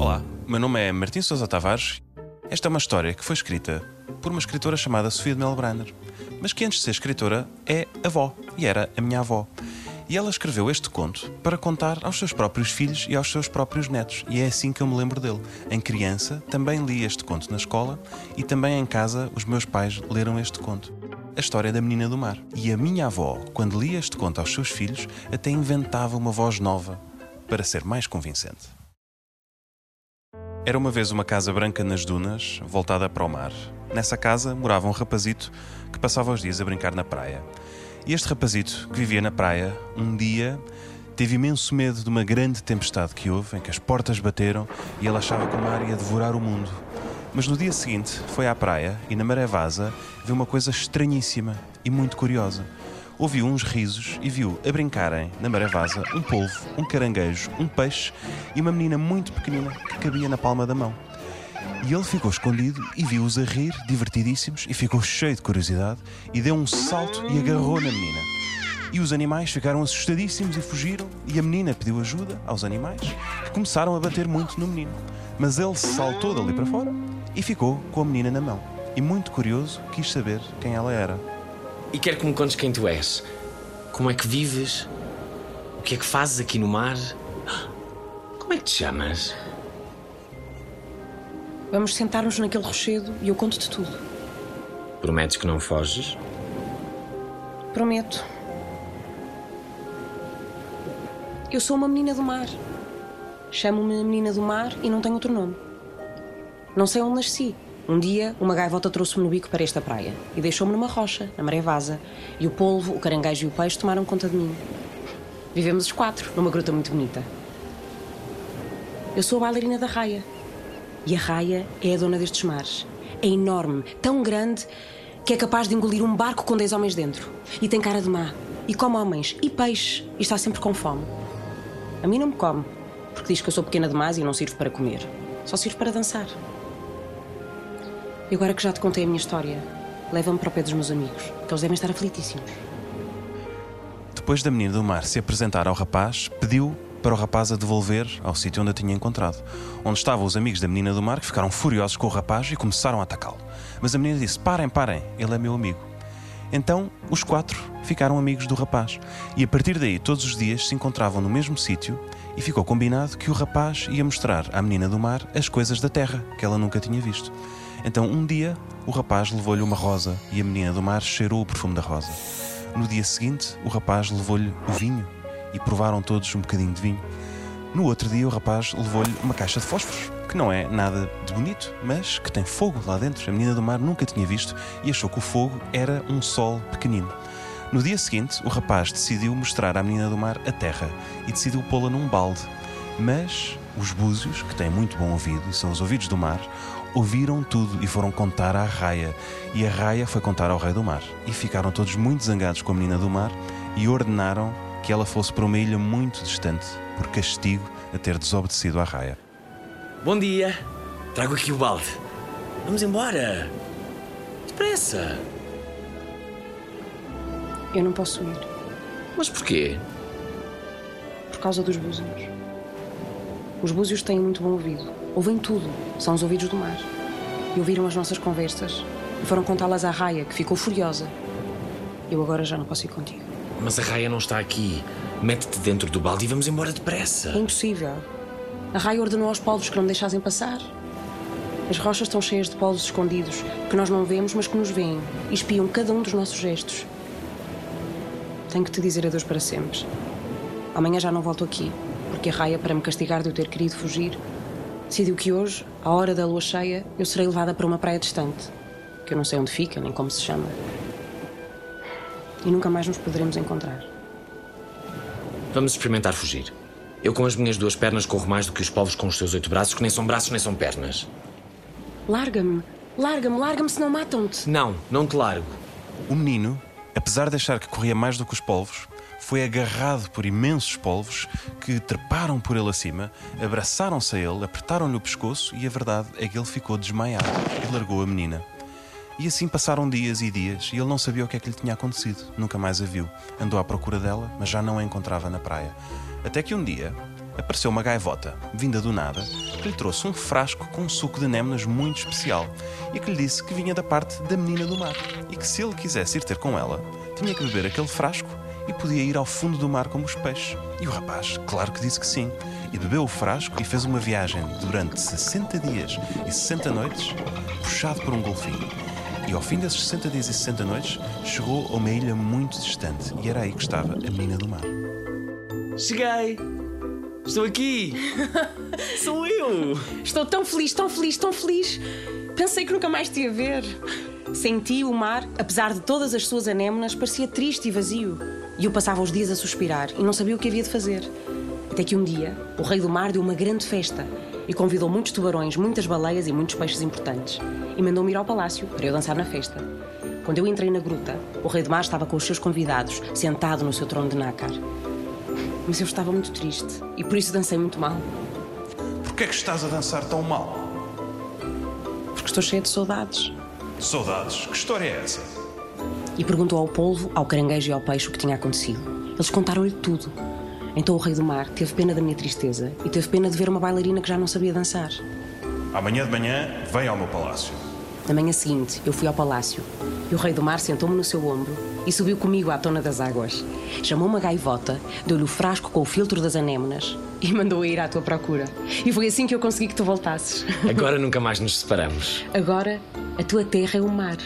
Olá, meu nome é Martim Sousa Tavares. Esta é uma história que foi escrita por uma escritora chamada Sofia de Melbrenner, mas que antes de ser escritora é avó e era a minha avó. E ela escreveu este conto para contar aos seus próprios filhos e aos seus próprios netos. E é assim que eu me lembro dele. Em criança, também li este conto na escola e também em casa os meus pais leram este conto. A história da menina do mar. E a minha avó, quando lia este conto aos seus filhos, até inventava uma voz nova para ser mais convincente. Era uma vez uma casa branca nas dunas, voltada para o mar. Nessa casa morava um rapazito que passava os dias a brincar na praia. E este rapazito, que vivia na praia, um dia teve imenso medo de uma grande tempestade que houve, em que as portas bateram e ele achava que o mar ia devorar o mundo. Mas no dia seguinte foi à praia e na maré vaza viu uma coisa estranhíssima e muito curiosa. Ouviu uns risos e viu a brincarem na maré vaza um polvo, um caranguejo, um peixe e uma menina muito pequenina que cabia na palma da mão. E ele ficou escondido e viu-os a rir, divertidíssimos, e ficou cheio de curiosidade e deu um salto e agarrou na menina. E os animais ficaram assustadíssimos e fugiram, e a menina pediu ajuda aos animais, que começaram a bater muito no menino. Mas ele saltou dali para fora e ficou com a menina na mão. E muito curioso, quis saber quem ela era. E quero que me contes quem tu és. Como é que vives? O que é que fazes aqui no mar? Como é que te chamas? Vamos sentar-nos naquele rochedo e eu conto-te tudo. Prometes que não foges? Prometo. Eu sou uma menina do mar. Chamo-me Menina do Mar e não tenho outro nome. Não sei onde nasci. Um dia, uma gaivota trouxe-me no bico para esta praia e deixou-me numa rocha, na maré vaza. E o polvo, o caranguejo e o peixe tomaram conta de mim. Vivemos os quatro, numa gruta muito bonita. Eu sou a bailarina da raia. E a raia é a dona destes mares. É enorme, tão grande, que é capaz de engolir um barco com 10 homens dentro. E tem cara de má. E come homens e peixe. E está sempre com fome. A mim não me come, porque diz que eu sou pequena demais e não sirvo para comer. Só sirvo para dançar. E agora que já te contei a minha história, leva-me para o pé dos meus amigos, que eles devem estar aflitíssimos. Depois da menina do mar se apresentar ao rapaz, pediu para o rapaz a devolver ao sítio onde a tinha encontrado, onde estavam os amigos da menina do mar que ficaram furiosos com o rapaz e começaram a atacá-lo. Mas a menina disse: Parem, parem, ele é meu amigo. Então os quatro ficaram amigos do rapaz e a partir daí todos os dias se encontravam no mesmo sítio e ficou combinado que o rapaz ia mostrar à menina do mar as coisas da terra que ela nunca tinha visto. Então um dia o rapaz levou-lhe uma rosa e a menina do mar cheirou o perfume da rosa. No dia seguinte o rapaz levou-lhe o vinho e provaram todos um bocadinho de vinho. No outro dia, o rapaz levou-lhe uma caixa de fósforos, que não é nada de bonito, mas que tem fogo lá dentro. A menina do mar nunca tinha visto e achou que o fogo era um sol pequenino. No dia seguinte, o rapaz decidiu mostrar à menina do mar a terra e decidiu pô-la num balde. Mas os búzios, que têm muito bom ouvido e são os ouvidos do mar, ouviram tudo e foram contar à raia. E a raia foi contar ao rei do mar. E ficaram todos muito zangados com a menina do mar e ordenaram que ela fosse para uma ilha muito distante, por castigo a ter desobedecido à raia. Bom dia. Trago aqui o balde. Vamos embora. Depressa. Eu não posso ir, Mas porquê? por causa dos búzios. Os búzios têm muito bom ouvido. Ouvem tudo. São os ouvidos do mar. E ouviram as nossas conversas. E foram contá-las à raia, que ficou furiosa. Eu agora já não posso ir contigo. Mas a raia não está aqui. Mete-te dentro do balde e vamos embora É depressa. impossível. A raia ordenou aos polvos que não deixassem passar. As rochas estão cheias de polvos escondidos, que nós não vemos, mas que nos veem, e espiam cada um dos nossos gestos. Tenho que te dizer adeus para sempre. Amanhã já não volto aqui, porque a raia, para me castigar de eu ter querido fugir, decidiu que hoje, à hora da lua cheia, eu serei levada para uma praia distante, que eu não sei onde fica, nem como se chama. E nunca mais nos poderemos encontrar. Vamos experimentar fugir. Eu com as minhas duas pernas corro mais do que os povos com os seus oito braços, que nem são braços nem são pernas. Larga-me! Larga-me, larga-me, senão matam-te! Não, não te largo. O menino, apesar de achar que corria mais do que os polvos, foi agarrado por imensos polvos que treparam por ele acima, abraçaram-se a ele, apertaram-lhe o pescoço e a verdade é que ele ficou desmaiado e largou a menina. E assim passaram dias e dias e ele não sabia o que é que lhe tinha acontecido. Nunca mais a viu. Andou à procura dela, mas já não a encontrava na praia. Até que um dia apareceu uma gaivota, vinda do nada, que lhe trouxe um frasco com um suco de anémonas muito especial e que lhe disse que vinha da parte da menina do mar e que se ele quisesse ir ter com ela, tinha que beber aquele frasco e podia ir ao fundo do mar como os peixes. E o rapaz, claro que disse que sim, e bebeu o frasco e fez uma viagem durante 60 dias e 60 noites, puxado por um golfinho. E ao fim desses 60 dias e 60 noites, chegou a uma ilha muito distante e era aí que estava a menina do mar. Cheguei! Estou aqui! Sou eu! Estou tão feliz, tão feliz, tão feliz. Pensei que nunca mais te ia ver. Senti o mar, apesar de todas as suas anémonas, parecia triste e vazio. E eu passava os dias a suspirar e não sabia o que havia de fazer. Até que um dia, o rei do mar deu uma grande festa e convidou muitos tubarões, muitas baleias e muitos peixes importantes. E mandou-me ir ao palácio para eu dançar na festa. Quando eu entrei na gruta, o rei do mar estava com os seus convidados, sentado no seu trono de nácar. Mas eu estava muito triste e por isso dancei muito mal. Porquê é que estás a dançar tão mal? Porque estou cheia de saudades. Saudades, que história é essa? E perguntou ao polvo, ao caranguejo e ao peixe o que tinha acontecido. Eles contaram-lhe tudo. Então o rei do mar teve pena da minha tristeza e teve pena de ver uma bailarina que já não sabia dançar. Amanhã de manhã, vem ao meu palácio. Na manhã seguinte, eu fui ao palácio e o rei do mar sentou-me no seu ombro e subiu comigo à tona das águas. Chamou uma gaivota, deu-lhe o frasco com o filtro das anémonas e mandou-a ir à tua procura. E foi assim que eu consegui que tu voltasses. Agora nunca mais nos separamos. Agora, a tua terra é o mar